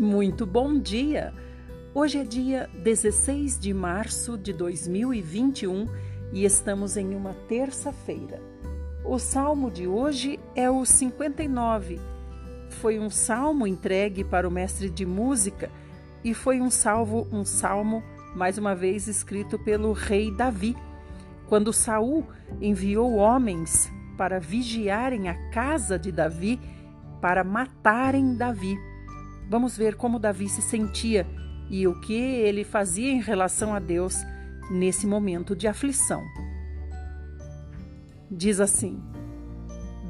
Muito bom dia! Hoje é dia 16 de março de 2021 e estamos em uma terça-feira. O salmo de hoje é o 59. Foi um salmo entregue para o mestre de música e foi um salvo, um salmo mais uma vez escrito pelo rei Davi, quando Saul enviou homens para vigiarem a casa de Davi para matarem Davi. Vamos ver como Davi se sentia e o que ele fazia em relação a Deus nesse momento de aflição. Diz assim: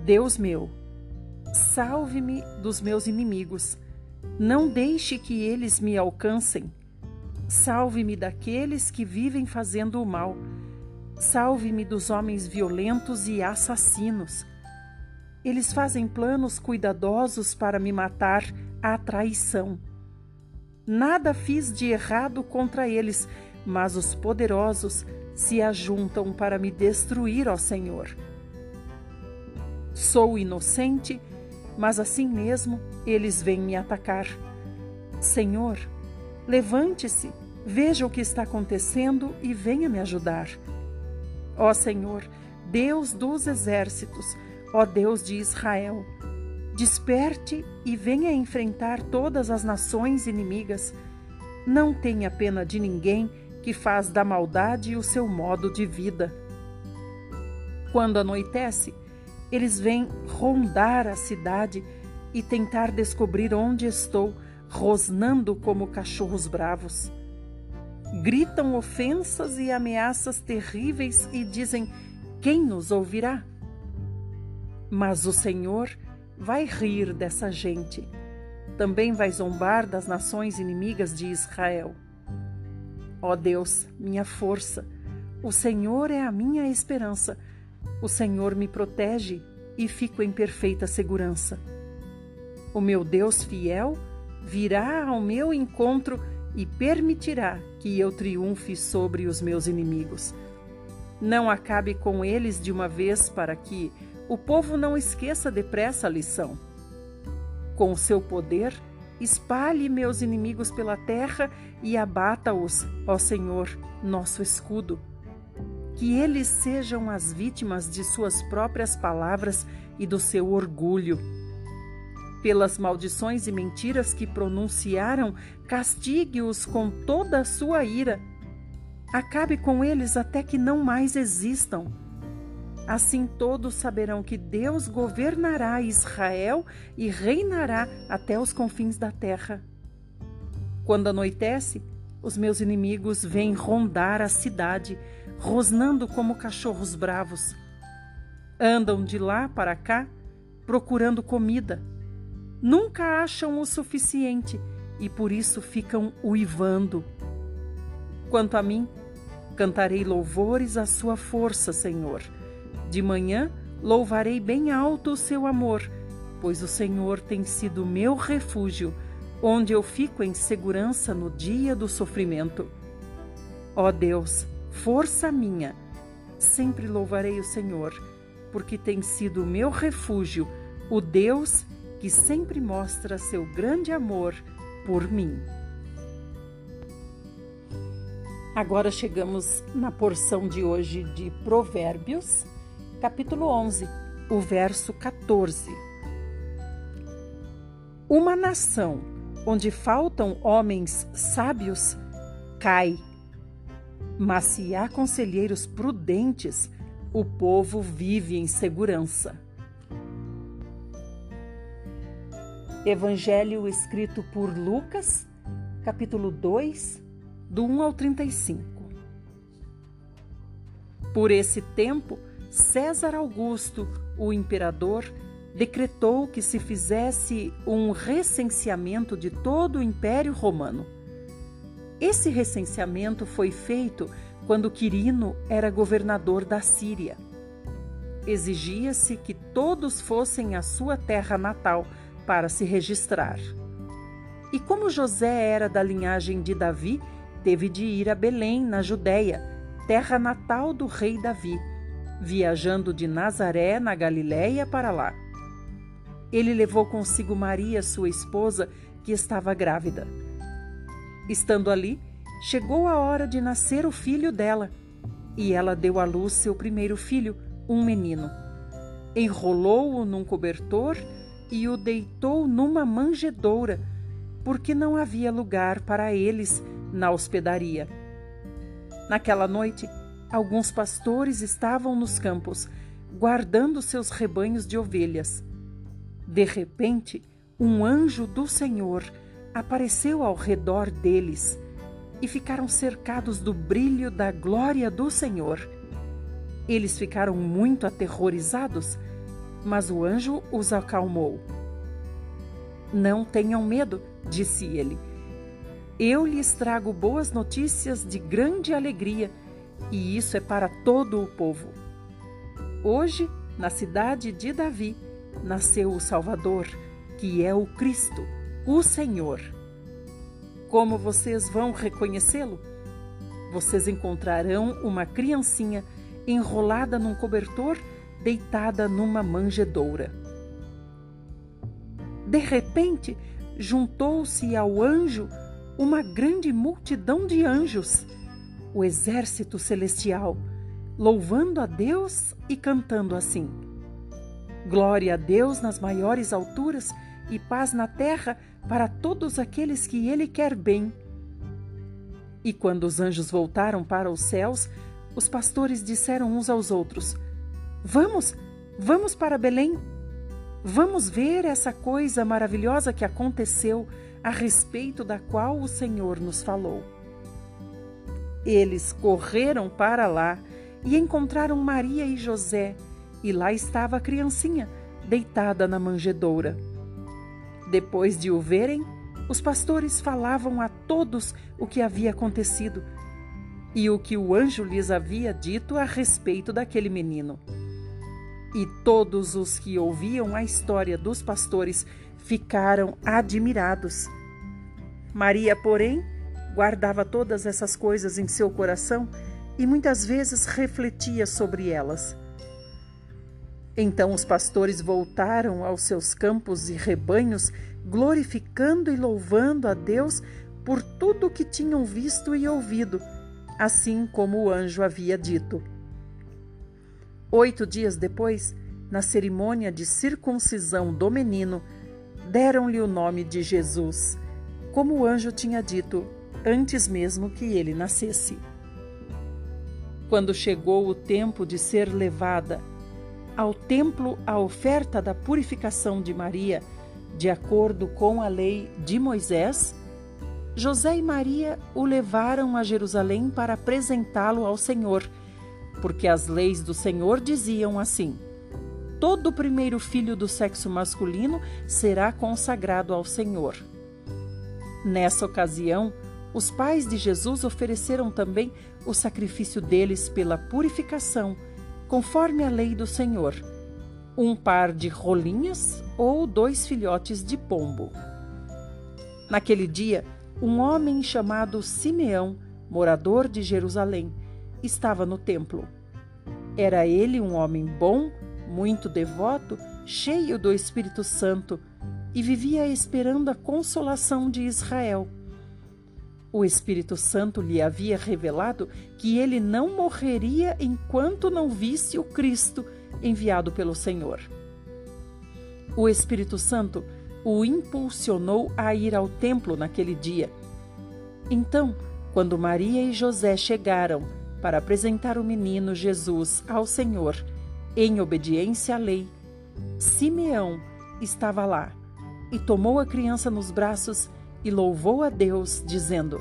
Deus meu, salve-me dos meus inimigos, não deixe que eles me alcancem. Salve-me daqueles que vivem fazendo o mal. Salve-me dos homens violentos e assassinos. Eles fazem planos cuidadosos para me matar a traição. Nada fiz de errado contra eles, mas os poderosos se ajuntam para me destruir, ó Senhor. Sou inocente, mas assim mesmo eles vêm me atacar. Senhor, levante-se, veja o que está acontecendo e venha me ajudar. Ó Senhor, Deus dos exércitos, ó Deus de Israel, Desperte e venha enfrentar todas as nações inimigas. Não tenha pena de ninguém que faz da maldade o seu modo de vida. Quando anoitece, eles vêm rondar a cidade e tentar descobrir onde estou, rosnando como cachorros bravos. Gritam ofensas e ameaças terríveis e dizem: Quem nos ouvirá? Mas o Senhor vai rir dessa gente. Também vai zombar das nações inimigas de Israel. Ó Deus, minha força, o Senhor é a minha esperança. O Senhor me protege e fico em perfeita segurança. O meu Deus fiel virá ao meu encontro e permitirá que eu triunfe sobre os meus inimigos. Não acabe com eles de uma vez para que o povo não esqueça depressa a lição. Com o seu poder, espalhe meus inimigos pela terra e abata-os, ó Senhor, nosso escudo. Que eles sejam as vítimas de suas próprias palavras e do seu orgulho. Pelas maldições e mentiras que pronunciaram, castigue-os com toda a sua ira. Acabe com eles até que não mais existam Assim todos saberão que Deus governará Israel e reinará até os confins da terra. Quando anoitece, os meus inimigos vêm rondar a cidade, rosnando como cachorros bravos. Andam de lá para cá, procurando comida. Nunca acham o suficiente e por isso ficam uivando. Quanto a mim, cantarei louvores à sua força, Senhor de manhã louvarei bem alto o seu amor, pois o Senhor tem sido meu refúgio, onde eu fico em segurança no dia do sofrimento. Ó Deus, força minha, sempre louvarei o Senhor, porque tem sido meu refúgio, o Deus que sempre mostra seu grande amor por mim. Agora chegamos na porção de hoje de Provérbios capítulo 11, o verso 14. Uma nação onde faltam homens sábios cai, mas se há conselheiros prudentes, o povo vive em segurança. Evangelho escrito por Lucas, capítulo 2, do 1 ao 35. Por esse tempo, César Augusto, o imperador, decretou que se fizesse um recenseamento de todo o Império Romano. Esse recenseamento foi feito quando Quirino era governador da Síria. Exigia-se que todos fossem à sua terra natal para se registrar. E como José era da linhagem de Davi, teve de ir a Belém, na Judéia, terra natal do rei Davi viajando de Nazaré, na Galiléia, para lá. Ele levou consigo Maria, sua esposa, que estava grávida. Estando ali, chegou a hora de nascer o filho dela, e ela deu à luz seu primeiro filho, um menino. Enrolou-o num cobertor e o deitou numa manjedoura, porque não havia lugar para eles na hospedaria. Naquela noite, alguns pastores estavam nos campos, guardando seus rebanhos de ovelhas. De repente, um anjo do Senhor apareceu ao redor deles e ficaram cercados do brilho da glória do Senhor. Eles ficaram muito aterrorizados, mas o anjo os acalmou. Não tenham medo, disse ele. Eu lhes trago boas notícias de grande alegria, e isso é para todo o povo. Hoje, na cidade de Davi, nasceu o Salvador, que é o Cristo, o Senhor. Como vocês vão reconhecê-lo? Vocês encontrarão uma criancinha enrolada num cobertor, deitada numa manjedoura. De repente, juntou-se ao anjo uma grande multidão de anjos, o exército celestial, louvando a Deus e cantando assim: Glória a Deus nas maiores alturas e paz na terra para todos aqueles que Ele quer bem. E quando os anjos voltaram para os céus, os pastores disseram uns aos outros: Vamos, vamos para Belém. Vamos ver essa coisa maravilhosa que aconteceu, a respeito da qual o Senhor nos falou. Eles correram para lá e encontraram Maria e José, e lá estava a criancinha, deitada na manjedoura. Depois de o verem, os pastores falavam a todos o que havia acontecido e o que o anjo lhes havia dito a respeito daquele menino. E todos os que ouviam a história dos pastores ficaram admirados. Maria, porém, guardava todas essas coisas em seu coração e muitas vezes refletia sobre elas. Então os pastores voltaram aos seus campos e rebanhos, glorificando e louvando a Deus por tudo o que tinham visto e ouvido, assim como o anjo havia dito. Oito dias depois, na cerimônia de circuncisão do menino, deram-lhe o nome de Jesus, como o anjo tinha dito antes mesmo que ele nascesse. Quando chegou o tempo de ser levada ao templo a oferta da purificação de Maria, de acordo com a lei de Moisés, José e Maria o levaram a Jerusalém para apresentá-lo ao Senhor, porque as leis do Senhor diziam assim: todo primeiro filho do sexo masculino será consagrado ao Senhor. Nessa ocasião, os pais de Jesus ofereceram também o sacrifício deles pela purificação conforme a lei do Senhor, um par de rolinhas ou dois filhotes de pombo. Naquele dia, um homem chamado Simeão, morador de Jerusalém, estava no templo. Era ele um homem bom, muito devoto, cheio do Espírito Santo, e vivia esperando a consolação de Israel. O Espírito Santo lhe havia revelado que ele não morreria enquanto não visse o Cristo enviado pelo Senhor. O Espírito Santo o impulsionou a ir ao templo naquele dia. Então, quando Maria e José chegaram para apresentar o menino Jesus ao Senhor, em obediência à lei, Simeão estava lá e tomou a criança nos braços e louvou a Deus, dizendo: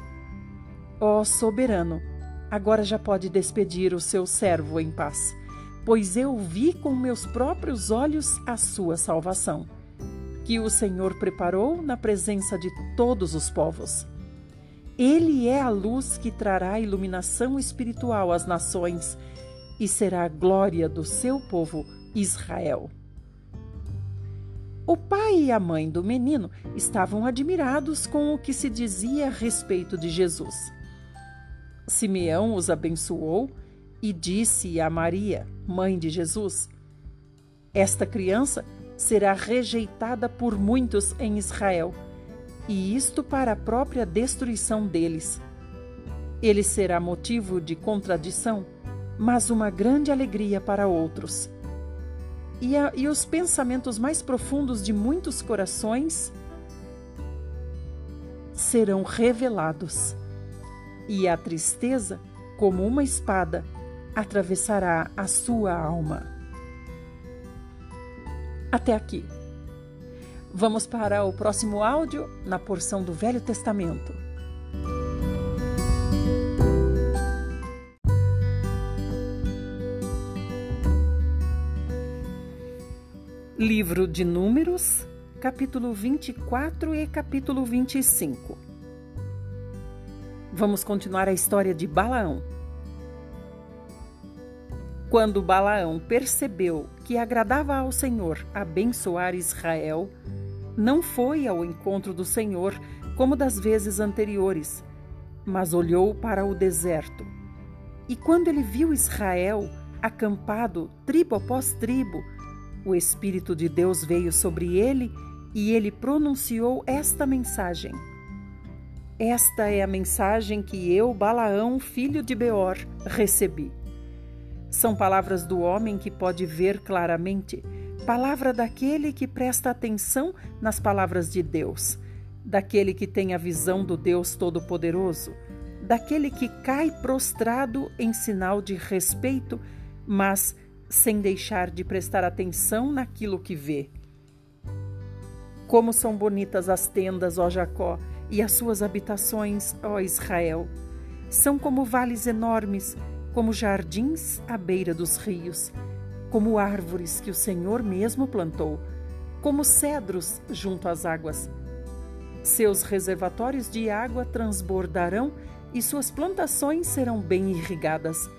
Ó oh, soberano, agora já pode despedir o seu servo em paz, pois eu vi com meus próprios olhos a sua salvação, que o Senhor preparou na presença de todos os povos. Ele é a luz que trará iluminação espiritual às nações e será a glória do seu povo Israel. O pai e a mãe do menino estavam admirados com o que se dizia a respeito de Jesus. Simeão os abençoou e disse a Maria, mãe de Jesus: Esta criança será rejeitada por muitos em Israel e isto para a própria destruição deles. Ele será motivo de contradição, mas uma grande alegria para outros. E, a, e os pensamentos mais profundos de muitos corações serão revelados, e a tristeza, como uma espada, atravessará a sua alma. Até aqui. Vamos para o próximo áudio na porção do Velho Testamento. Livro de Números, capítulo 24 e capítulo 25. Vamos continuar a história de Balaão. Quando Balaão percebeu que agradava ao Senhor abençoar Israel, não foi ao encontro do Senhor como das vezes anteriores, mas olhou para o deserto. E quando ele viu Israel acampado, tribo após tribo, o Espírito de Deus veio sobre ele e ele pronunciou esta mensagem. Esta é a mensagem que eu, Balaão, filho de Beor, recebi. São palavras do homem que pode ver claramente palavra daquele que presta atenção nas palavras de Deus, daquele que tem a visão do Deus Todo-Poderoso, daquele que cai prostrado em sinal de respeito, mas sem deixar de prestar atenção naquilo que vê. Como são bonitas as tendas, ó Jacó, e as suas habitações, ó Israel. São como vales enormes, como jardins à beira dos rios como árvores que o Senhor mesmo plantou, como cedros junto às águas. Seus reservatórios de água transbordarão e suas plantações serão bem irrigadas.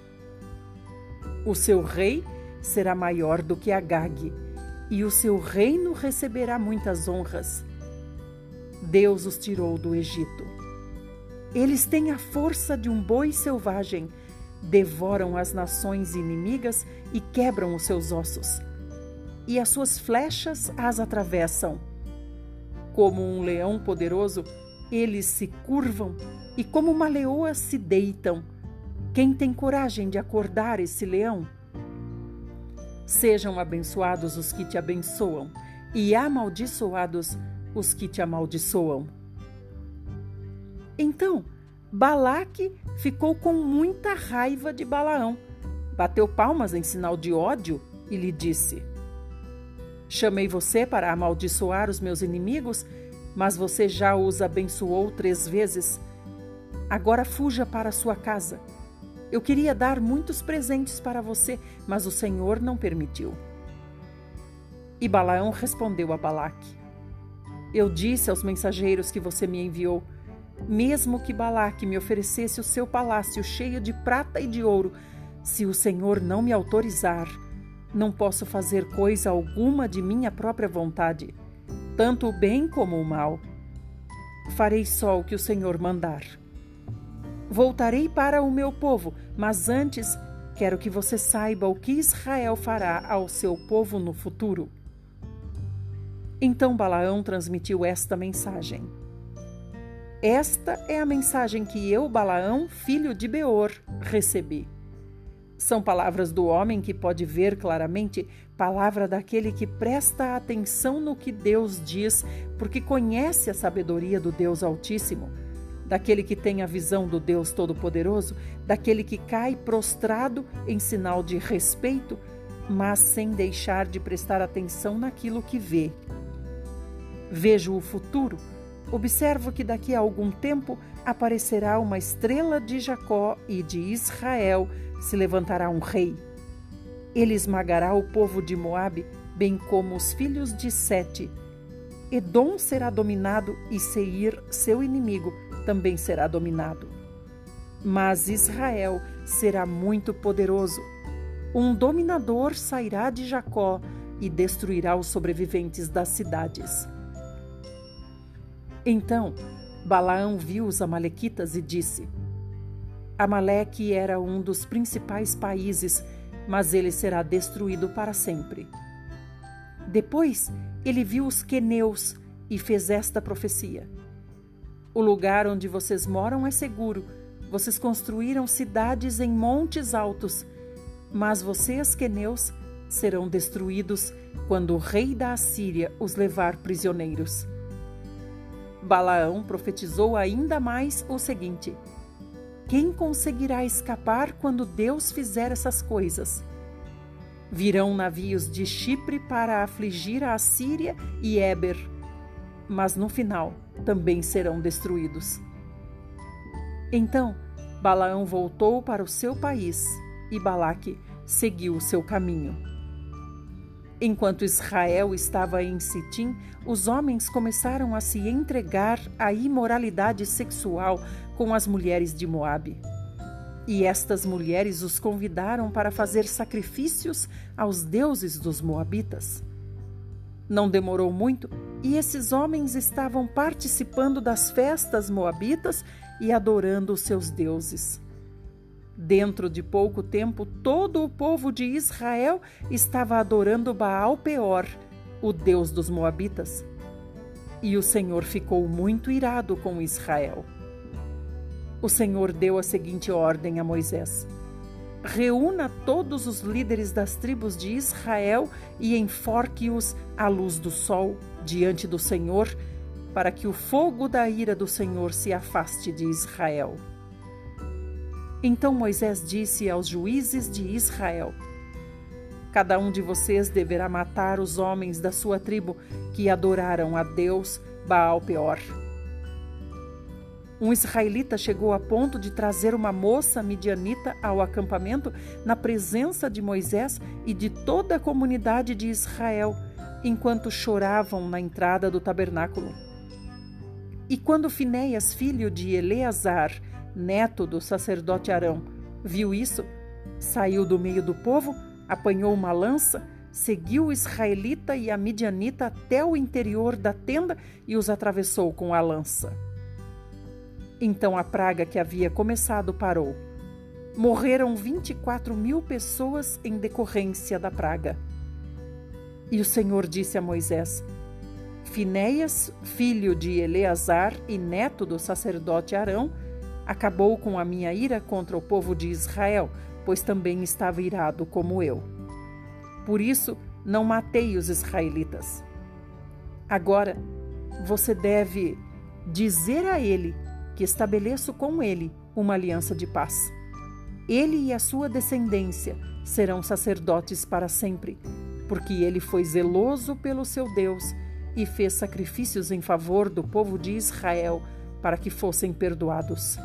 O seu rei será maior do que Agag, e o seu reino receberá muitas honras. Deus os tirou do Egito. Eles têm a força de um boi selvagem devoram as nações inimigas e quebram os seus ossos, e as suas flechas as atravessam. Como um leão poderoso, eles se curvam e, como uma leoa, se deitam. Quem tem coragem de acordar esse leão? Sejam abençoados os que te abençoam, e amaldiçoados os que te amaldiçoam. Então, Balaque ficou com muita raiva de Balaão. Bateu palmas em sinal de ódio e lhe disse: Chamei você para amaldiçoar os meus inimigos, mas você já os abençoou três vezes. Agora fuja para sua casa. Eu queria dar muitos presentes para você, mas o Senhor não permitiu. E Balaão respondeu a Balaque: Eu disse aos mensageiros que você me enviou: mesmo que Balaque me oferecesse o seu palácio cheio de prata e de ouro, se o Senhor não me autorizar, não posso fazer coisa alguma de minha própria vontade, tanto o bem como o mal. Farei só o que o Senhor mandar. Voltarei para o meu povo, mas antes quero que você saiba o que Israel fará ao seu povo no futuro. Então Balaão transmitiu esta mensagem. Esta é a mensagem que eu, Balaão, filho de Beor, recebi. São palavras do homem que pode ver claramente, palavra daquele que presta atenção no que Deus diz, porque conhece a sabedoria do Deus Altíssimo, daquele que tem a visão do Deus Todo-Poderoso, daquele que cai prostrado em sinal de respeito, mas sem deixar de prestar atenção naquilo que vê. Vejo o futuro Observo que daqui a algum tempo aparecerá uma estrela de Jacó e de Israel se levantará um rei. Ele esmagará o povo de Moabe, bem como os filhos de Sete. Edom será dominado e Seir, seu inimigo, também será dominado. Mas Israel será muito poderoso. Um dominador sairá de Jacó e destruirá os sobreviventes das cidades. Então Balaão viu os Amalequitas e disse: Amaleque era um dos principais países, mas ele será destruído para sempre. Depois ele viu os queneus e fez esta profecia: O lugar onde vocês moram é seguro. Vocês construíram cidades em montes altos. Mas vocês, queneus, serão destruídos quando o rei da Assíria os levar prisioneiros. Balaão profetizou ainda mais o seguinte: Quem conseguirá escapar quando Deus fizer essas coisas? Virão navios de Chipre para afligir a Assíria e Éber, mas no final também serão destruídos. Então Balaão voltou para o seu país e Balaque seguiu o seu caminho. Enquanto Israel estava em Sitim, os homens começaram a se entregar à imoralidade sexual com as mulheres de Moabe. E estas mulheres os convidaram para fazer sacrifícios aos deuses dos Moabitas. Não demorou muito e esses homens estavam participando das festas moabitas e adorando os seus deuses. Dentro de pouco tempo, todo o povo de Israel estava adorando Baal Peor, o deus dos Moabitas. E o Senhor ficou muito irado com Israel. O Senhor deu a seguinte ordem a Moisés: Reúna todos os líderes das tribos de Israel e enforque-os à luz do sol diante do Senhor, para que o fogo da ira do Senhor se afaste de Israel. Então Moisés disse aos juízes de Israel: Cada um de vocês deverá matar os homens da sua tribo que adoraram a Deus Baal Peor. Um israelita chegou a ponto de trazer uma moça midianita ao acampamento na presença de Moisés e de toda a comunidade de Israel, enquanto choravam na entrada do tabernáculo. E quando Finéias, filho de Eleazar, neto do sacerdote Arão, viu isso, saiu do meio do povo, apanhou uma lança, seguiu o israelita e a midianita até o interior da tenda e os atravessou com a lança. Então a praga que havia começado parou. Morreram 24 mil pessoas em decorrência da praga. E o Senhor disse a Moisés: Finéias, filho de Eleazar e neto do sacerdote Arão, acabou com a minha ira contra o povo de Israel, pois também estava irado como eu. Por isso, não matei os israelitas. Agora, você deve dizer a ele que estabeleço com ele uma aliança de paz. Ele e a sua descendência serão sacerdotes para sempre, porque ele foi zeloso pelo seu Deus e fez sacrifícios em favor do povo de Israel para que fossem perdoados.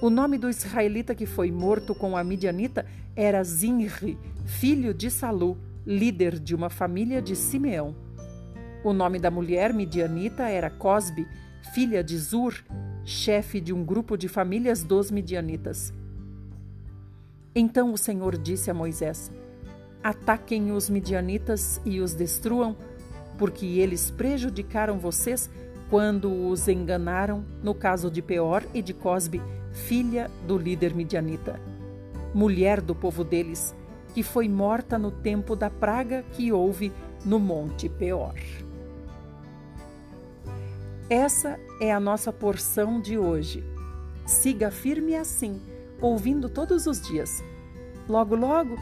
O nome do israelita que foi morto com a midianita era Zinri, filho de Salu, líder de uma família de Simeão. O nome da mulher midianita era Cosbe, filha de Zur, chefe de um grupo de famílias dos midianitas. Então o Senhor disse a Moisés: Ataquem os midianitas e os destruam, porque eles prejudicaram vocês quando os enganaram no caso de Peor e de Cosbe, filha do líder midianita, mulher do povo deles, que foi morta no tempo da praga que houve no Monte Peor. Essa é a nossa porção de hoje. Siga firme assim, ouvindo todos os dias. Logo, logo,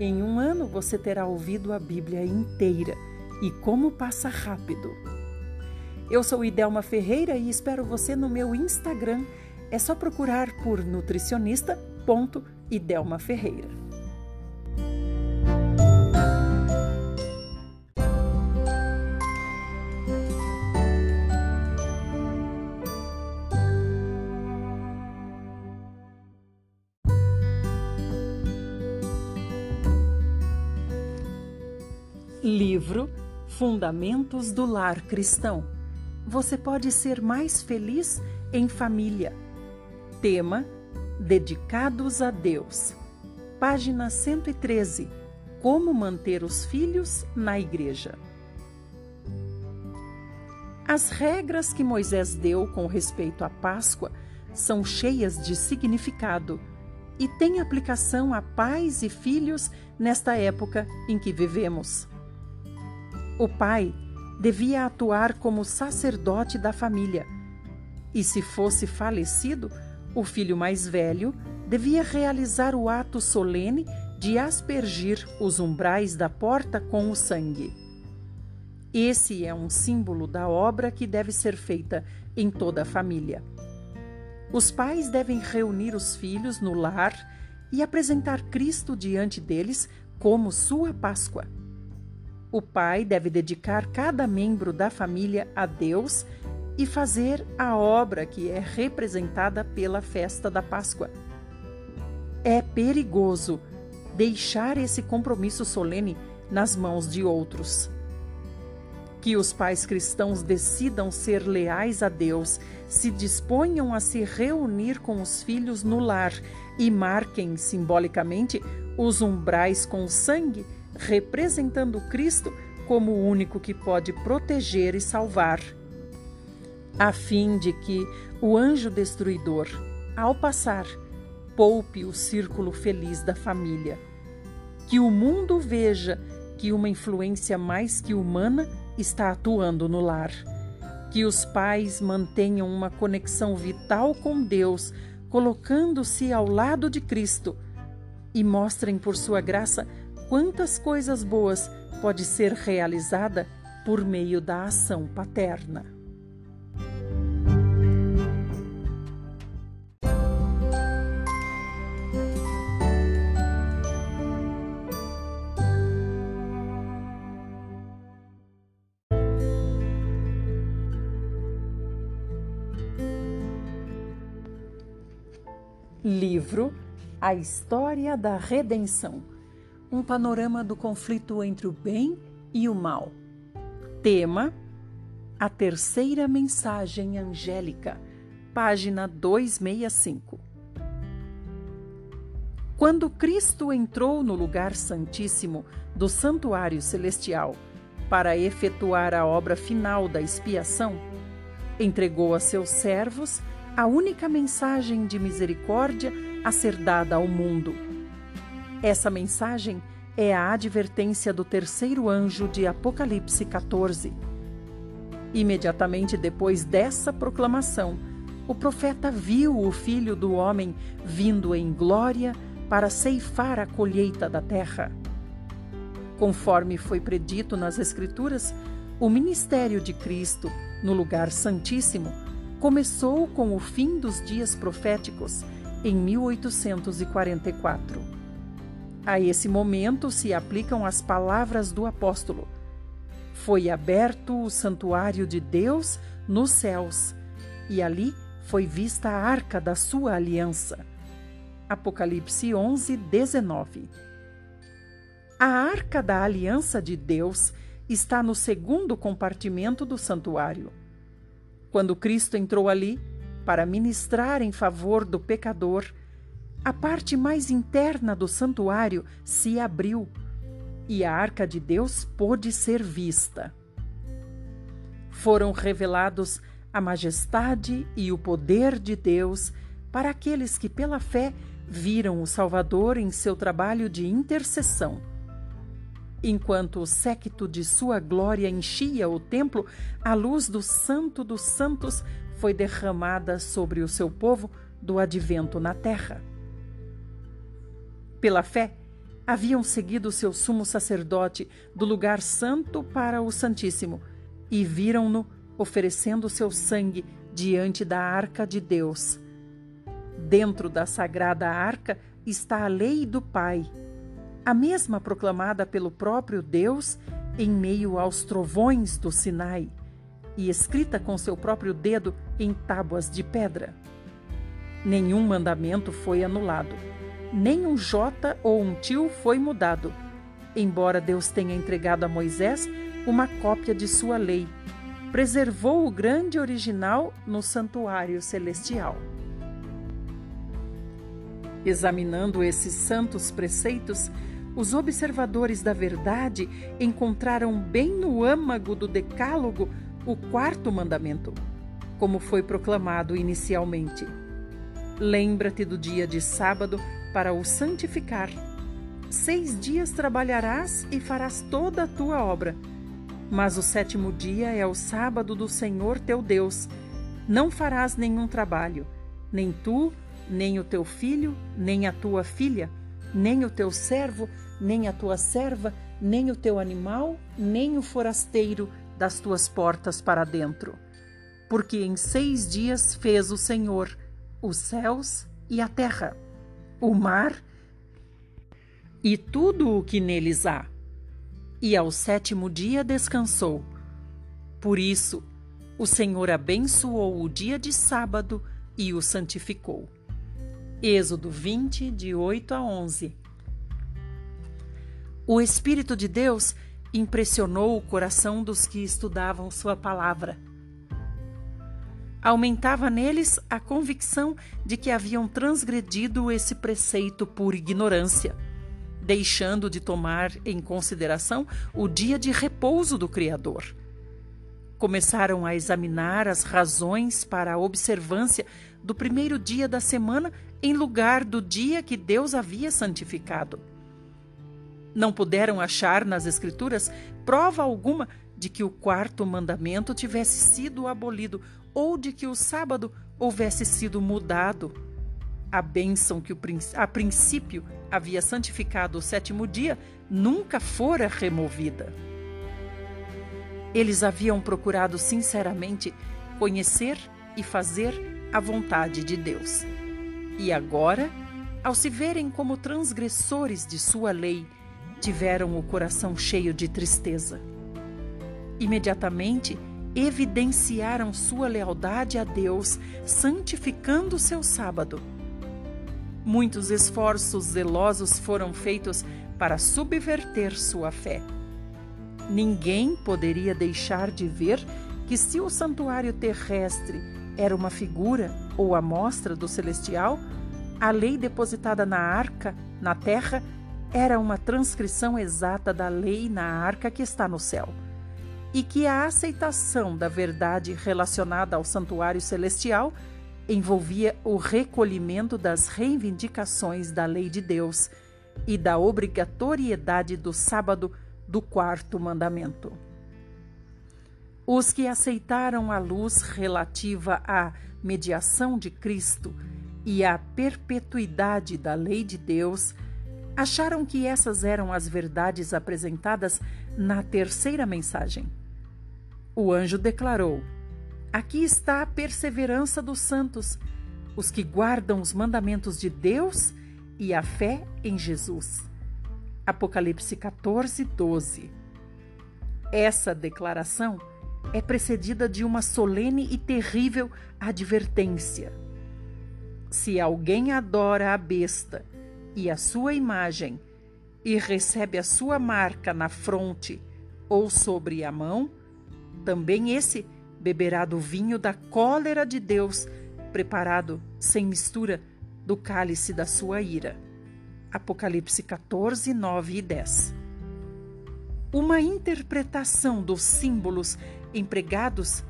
em um ano você terá ouvido a Bíblia inteira e como passa rápido. Eu sou Idelma Ferreira e espero você no meu Instagram é só procurar por nutricionista.idelma Ferreira. Fundamentos do Lar Cristão. Você pode ser mais feliz em família. Tema: Dedicados a Deus. Página 113. Como manter os filhos na igreja. As regras que Moisés deu com respeito à Páscoa são cheias de significado e têm aplicação a pais e filhos nesta época em que vivemos. O pai devia atuar como sacerdote da família E se fosse falecido, o filho mais velho devia realizar o ato solene de aspergir os umbrais da porta com o sangue. Esse é um símbolo da obra que deve ser feita em toda a família. Os pais devem reunir os filhos no lar e apresentar Cristo diante deles como sua Páscoa. O pai deve dedicar cada membro da família a Deus e fazer a obra que é representada pela festa da Páscoa. É perigoso deixar esse compromisso solene nas mãos de outros. Que os pais cristãos decidam ser leais a Deus, se disponham a se reunir com os filhos no lar e marquem simbolicamente os umbrais com sangue, representando Cristo como o único que pode proteger e salvar a fim de que o anjo destruidor, ao passar, poupe o círculo feliz da família. Que o mundo veja que uma influência mais que humana está atuando no lar. Que os pais mantenham uma conexão vital com Deus, colocando-se ao lado de Cristo e mostrem por sua graça quantas coisas boas pode ser realizada por meio da ação paterna. Livro A História da Redenção um panorama do conflito entre o bem e o mal. Tema: A Terceira Mensagem Angélica, página 265. Quando Cristo entrou no lugar santíssimo do santuário celestial para efetuar a obra final da expiação, entregou a seus servos a única mensagem de misericórdia a ser dada ao mundo. Essa mensagem é a advertência do terceiro anjo de Apocalipse 14. Imediatamente depois dessa proclamação, o profeta viu o filho do homem vindo em glória para ceifar a colheita da terra. Conforme foi predito nas Escrituras, o ministério de Cristo, no lugar santíssimo, começou com o fim dos dias proféticos, em 1844. A esse momento se aplicam as palavras do apóstolo: Foi aberto o santuário de Deus nos céus, e ali foi vista a arca da sua aliança. Apocalipse 11, 19. A arca da aliança de Deus está no segundo compartimento do santuário. Quando Cristo entrou ali para ministrar em favor do pecador, a parte mais interna do santuário se abriu e a arca de Deus pôde ser vista. Foram revelados a majestade e o poder de Deus para aqueles que, pela fé, viram o Salvador em seu trabalho de intercessão. Enquanto o séquito de sua glória enchia o templo, a luz do Santo dos Santos foi derramada sobre o seu povo do advento na terra. Pela fé, haviam seguido seu sumo sacerdote do lugar santo para o Santíssimo e viram-no oferecendo seu sangue diante da arca de Deus. Dentro da sagrada arca está a lei do Pai a mesma proclamada pelo próprio Deus em meio aos trovões do Sinai e escrita com seu próprio dedo em tábuas de pedra. Nenhum mandamento foi anulado, nem um J ou um tio foi mudado, embora Deus tenha entregado a Moisés uma cópia de sua lei. Preservou o grande original no santuário celestial. Examinando esses santos preceitos, os observadores da verdade encontraram bem no âmago do Decálogo o quarto mandamento, como foi proclamado inicialmente. Lembra-te do dia de sábado para o santificar. Seis dias trabalharás e farás toda a tua obra. Mas o sétimo dia é o sábado do Senhor teu Deus. Não farás nenhum trabalho, nem tu, nem o teu filho, nem a tua filha, nem o teu servo, nem a tua serva, nem o teu animal, nem o forasteiro das tuas portas para dentro. Porque em seis dias fez o Senhor os céus e a terra, o mar e tudo o que neles há. E ao sétimo dia descansou. Por isso, o Senhor abençoou o dia de sábado e o santificou. Êxodo 20, de 8 a 11. O Espírito de Deus impressionou o coração dos que estudavam Sua palavra. Aumentava neles a convicção de que haviam transgredido esse preceito por ignorância, deixando de tomar em consideração o dia de repouso do Criador. Começaram a examinar as razões para a observância do primeiro dia da semana em lugar do dia que Deus havia santificado. Não puderam achar nas Escrituras prova alguma de que o quarto mandamento tivesse sido abolido ou de que o sábado houvesse sido mudado. A bênção que a princípio havia santificado o sétimo dia nunca fora removida. Eles haviam procurado sinceramente conhecer e fazer a vontade de Deus. E agora, ao se verem como transgressores de sua lei, tiveram o coração cheio de tristeza. Imediatamente evidenciaram sua lealdade a Deus, santificando seu sábado. Muitos esforços zelosos foram feitos para subverter sua fé. Ninguém poderia deixar de ver que, se o santuário terrestre era uma figura ou amostra do celestial, a lei depositada na arca, na terra, era uma transcrição exata da lei na arca que está no céu, e que a aceitação da verdade relacionada ao santuário celestial envolvia o recolhimento das reivindicações da lei de Deus e da obrigatoriedade do sábado do quarto mandamento. Os que aceitaram a luz relativa à mediação de Cristo e à perpetuidade da lei de Deus acharam que essas eram as verdades apresentadas na terceira mensagem. O anjo declarou: Aqui está a perseverança dos santos, os que guardam os mandamentos de Deus e a fé em Jesus. Apocalipse 14, 12. Essa declaração é precedida de uma solene e terrível advertência. Se alguém adora a besta e a sua imagem, e recebe a sua marca na fronte ou sobre a mão, também esse beberá do vinho da cólera de Deus, preparado sem mistura do cálice da sua ira. Apocalipse 14, 9 e 10. Uma interpretação dos símbolos empregados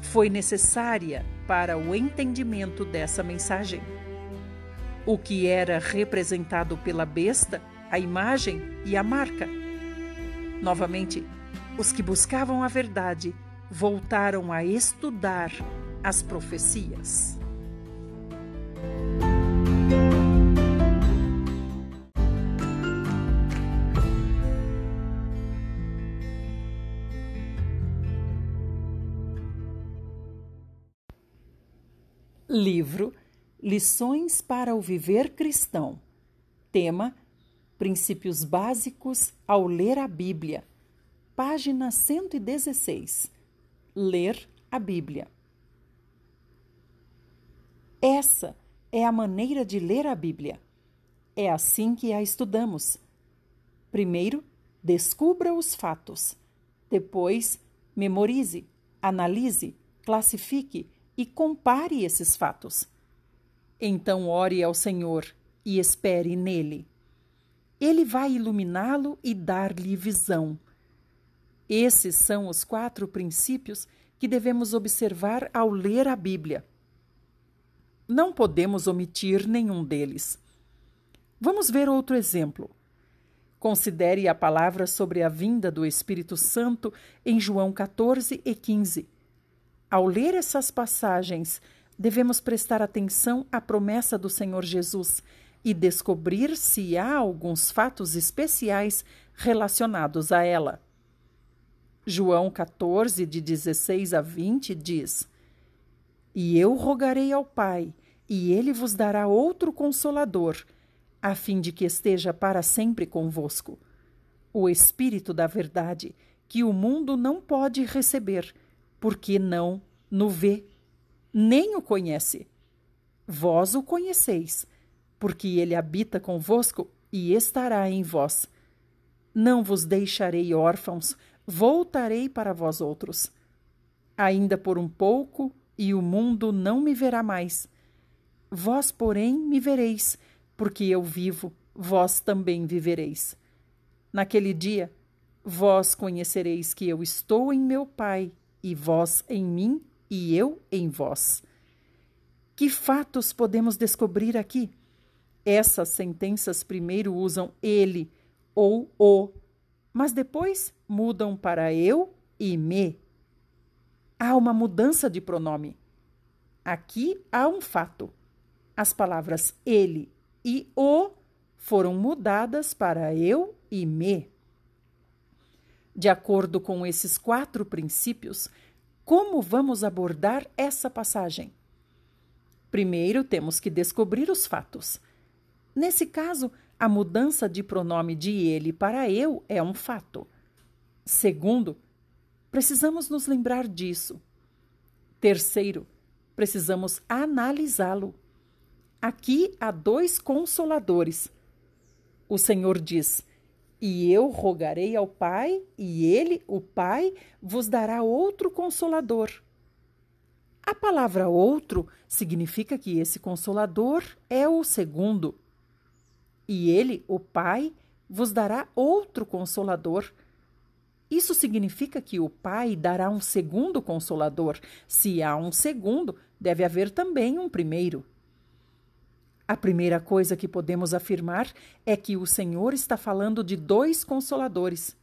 foi necessária para o entendimento dessa mensagem o que era representado pela besta, a imagem e a marca. Novamente, os que buscavam a verdade voltaram a estudar as profecias. Livro Lições para o viver cristão. Tema: Princípios básicos ao ler a Bíblia. Página 116. Ler a Bíblia. Essa é a maneira de ler a Bíblia. É assim que a estudamos. Primeiro, descubra os fatos. Depois, memorize, analise, classifique e compare esses fatos. Então ore ao Senhor e espere nele. Ele vai iluminá-lo e dar-lhe visão. Esses são os quatro princípios que devemos observar ao ler a Bíblia. Não podemos omitir nenhum deles. Vamos ver outro exemplo. Considere a palavra sobre a vinda do Espírito Santo em João 14 e 15. Ao ler essas passagens, devemos prestar atenção à promessa do Senhor Jesus e descobrir se há alguns fatos especiais relacionados a ela. João 14, de 16 a 20, diz: E eu rogarei ao Pai, e ele vos dará outro consolador, a fim de que esteja para sempre convosco. O Espírito da Verdade, que o mundo não pode receber, porque não no vê, nem o conhece. Vós o conheceis, porque ele habita convosco e estará em vós. Não vos deixarei órfãos, voltarei para vós outros. Ainda por um pouco, e o mundo não me verá mais. Vós, porém, me vereis, porque eu vivo, vós também vivereis. Naquele dia, vós conhecereis que eu estou em meu Pai, e vós em mim, e eu em vós. Que fatos podemos descobrir aqui? Essas sentenças primeiro usam ele ou o, mas depois mudam para eu e me. Há uma mudança de pronome. Aqui há um fato. As palavras ele e o foram mudadas para eu e me. De acordo com esses quatro princípios, como vamos abordar essa passagem? Primeiro, temos que descobrir os fatos. Nesse caso, a mudança de pronome de ele para eu é um fato. Segundo, precisamos nos lembrar disso. Terceiro, precisamos analisá-lo. Aqui há dois consoladores. O Senhor diz: E eu rogarei ao Pai, e ele, o Pai, vos dará outro consolador. A palavra outro significa que esse consolador é o segundo. E ele, o Pai, vos dará outro consolador. Isso significa que o Pai dará um segundo consolador. Se há um segundo, deve haver também um primeiro. A primeira coisa que podemos afirmar é que o Senhor está falando de dois consoladores.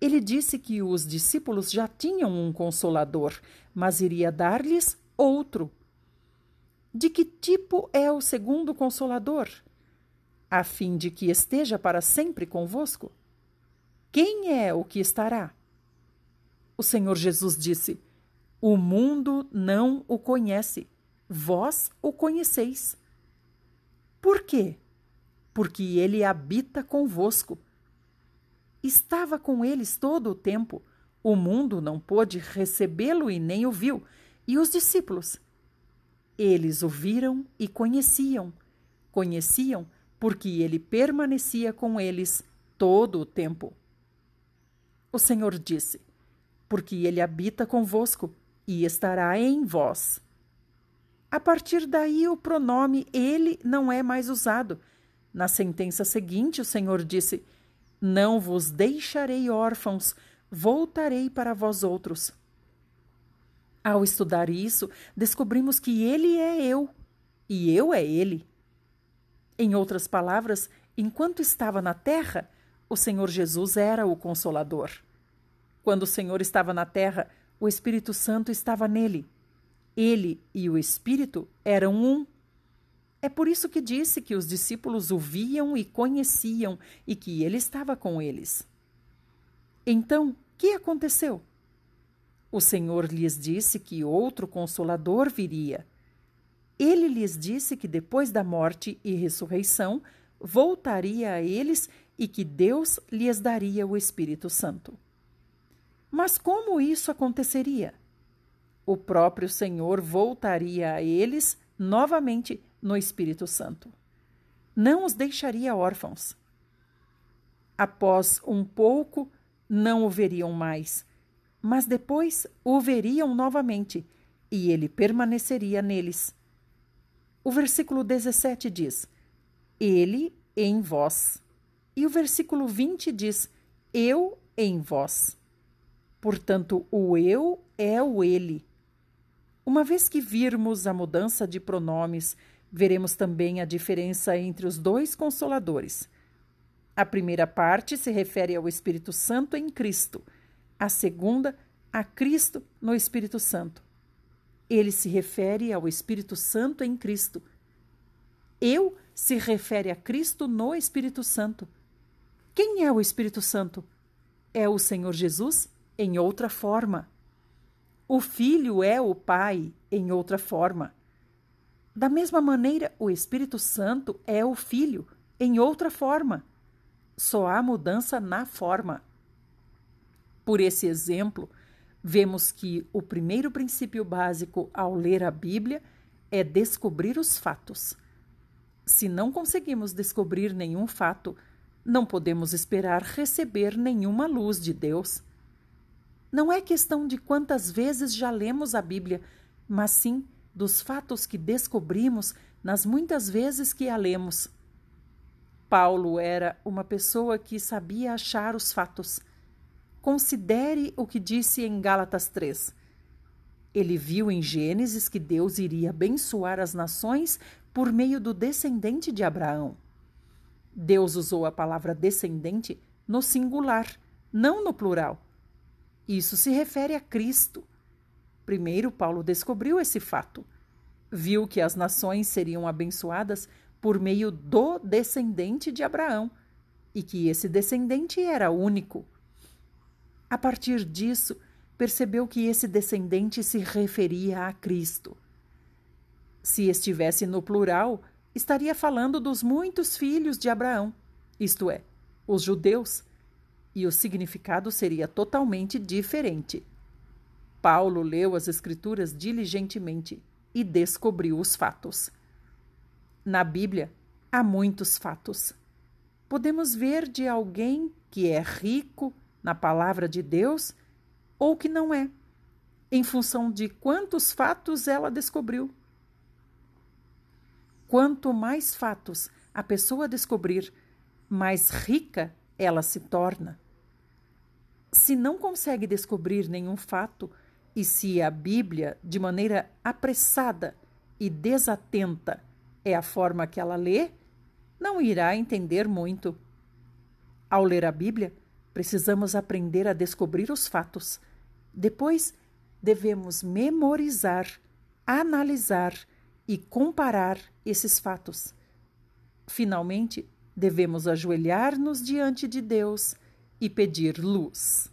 Ele disse que os discípulos já tinham um consolador, mas iria dar-lhes outro. De que tipo é o segundo consolador? A fim de que esteja para sempre convosco? Quem é o que estará? O Senhor Jesus disse: O mundo não o conhece, vós o conheceis. Por quê? Porque ele habita convosco. Estava com eles todo o tempo. O mundo não pôde recebê-lo e nem o viu, e os discípulos. Eles o viram e conheciam. Conheciam porque ele permanecia com eles todo o tempo. O Senhor disse: Porque ele habita convosco e estará em vós. A partir daí, o pronome ele não é mais usado. Na sentença seguinte, o Senhor disse: Não vos deixarei órfãos, voltarei para vós outros. Ao estudar isso, descobrimos que ele é eu e eu é ele. Em outras palavras, enquanto estava na terra, o Senhor Jesus era o Consolador. Quando o Senhor estava na terra, o Espírito Santo estava nele. Ele e o Espírito eram um. É por isso que disse que os discípulos o viam e conheciam e que ele estava com eles. Então, o que aconteceu? O Senhor lhes disse que outro consolador viria ele lhes disse que depois da morte e ressurreição voltaria a eles e que Deus lhes daria o Espírito Santo. Mas como isso aconteceria? O próprio Senhor voltaria a eles novamente no Espírito Santo. Não os deixaria órfãos. Após um pouco, não o veriam mais, mas depois o veriam novamente, e ele permaneceria neles o versículo 17 diz: Ele em vós. E o versículo 20 diz: Eu em vós. Portanto, o eu é o ele. Uma vez que virmos a mudança de pronomes, veremos também a diferença entre os dois consoladores. A primeira parte se refere ao Espírito Santo em Cristo, a segunda a Cristo no Espírito Santo. Ele se refere ao Espírito Santo em Cristo. Eu se refere a Cristo no Espírito Santo. Quem é o Espírito Santo? É o Senhor Jesus em outra forma. O Filho é o Pai em outra forma. Da mesma maneira, o Espírito Santo é o Filho em outra forma. Só há mudança na forma. Por esse exemplo, vemos que o primeiro princípio básico ao ler a Bíblia é descobrir os fatos. Se não conseguimos descobrir nenhum fato, não podemos esperar receber nenhuma luz de Deus. Não é questão de quantas vezes já lemos a Bíblia, mas sim dos fatos que descobrimos nas muitas vezes que a lemos. Paulo era uma pessoa que sabia achar os fatos Considere o que disse em Gálatas 3. Ele viu em Gênesis que Deus iria abençoar as nações por meio do descendente de Abraão. Deus usou a palavra descendente no singular, não no plural. Isso se refere a Cristo. Primeiro, Paulo descobriu esse fato. Viu que as nações seriam abençoadas por meio do descendente de Abraão e que esse descendente era único. A partir disso, percebeu que esse descendente se referia a Cristo. Se estivesse no plural, estaria falando dos muitos filhos de Abraão, isto é, os judeus, e o significado seria totalmente diferente. Paulo leu as Escrituras diligentemente e descobriu os fatos. Na Bíblia, há muitos fatos. Podemos ver de alguém que é rico, na palavra de Deus ou que não é, em função de quantos fatos ela descobriu. Quanto mais fatos a pessoa descobrir, mais rica ela se torna. Se não consegue descobrir nenhum fato, e se a Bíblia, de maneira apressada e desatenta, é a forma que ela lê, não irá entender muito. Ao ler a Bíblia, Precisamos aprender a descobrir os fatos. Depois, devemos memorizar, analisar e comparar esses fatos. Finalmente, devemos ajoelhar-nos diante de Deus e pedir luz.